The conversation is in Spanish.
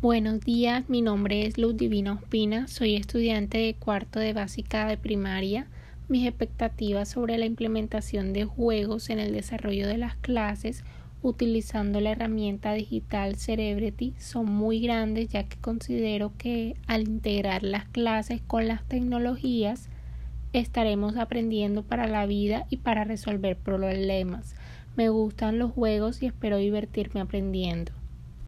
Buenos días, mi nombre es Luz Divina Ospina, soy estudiante de cuarto de básica de primaria. Mis expectativas sobre la implementación de juegos en el desarrollo de las clases utilizando la herramienta digital Cerebrity son muy grandes ya que considero que al integrar las clases con las tecnologías estaremos aprendiendo para la vida y para resolver problemas. Me gustan los juegos y espero divertirme aprendiendo.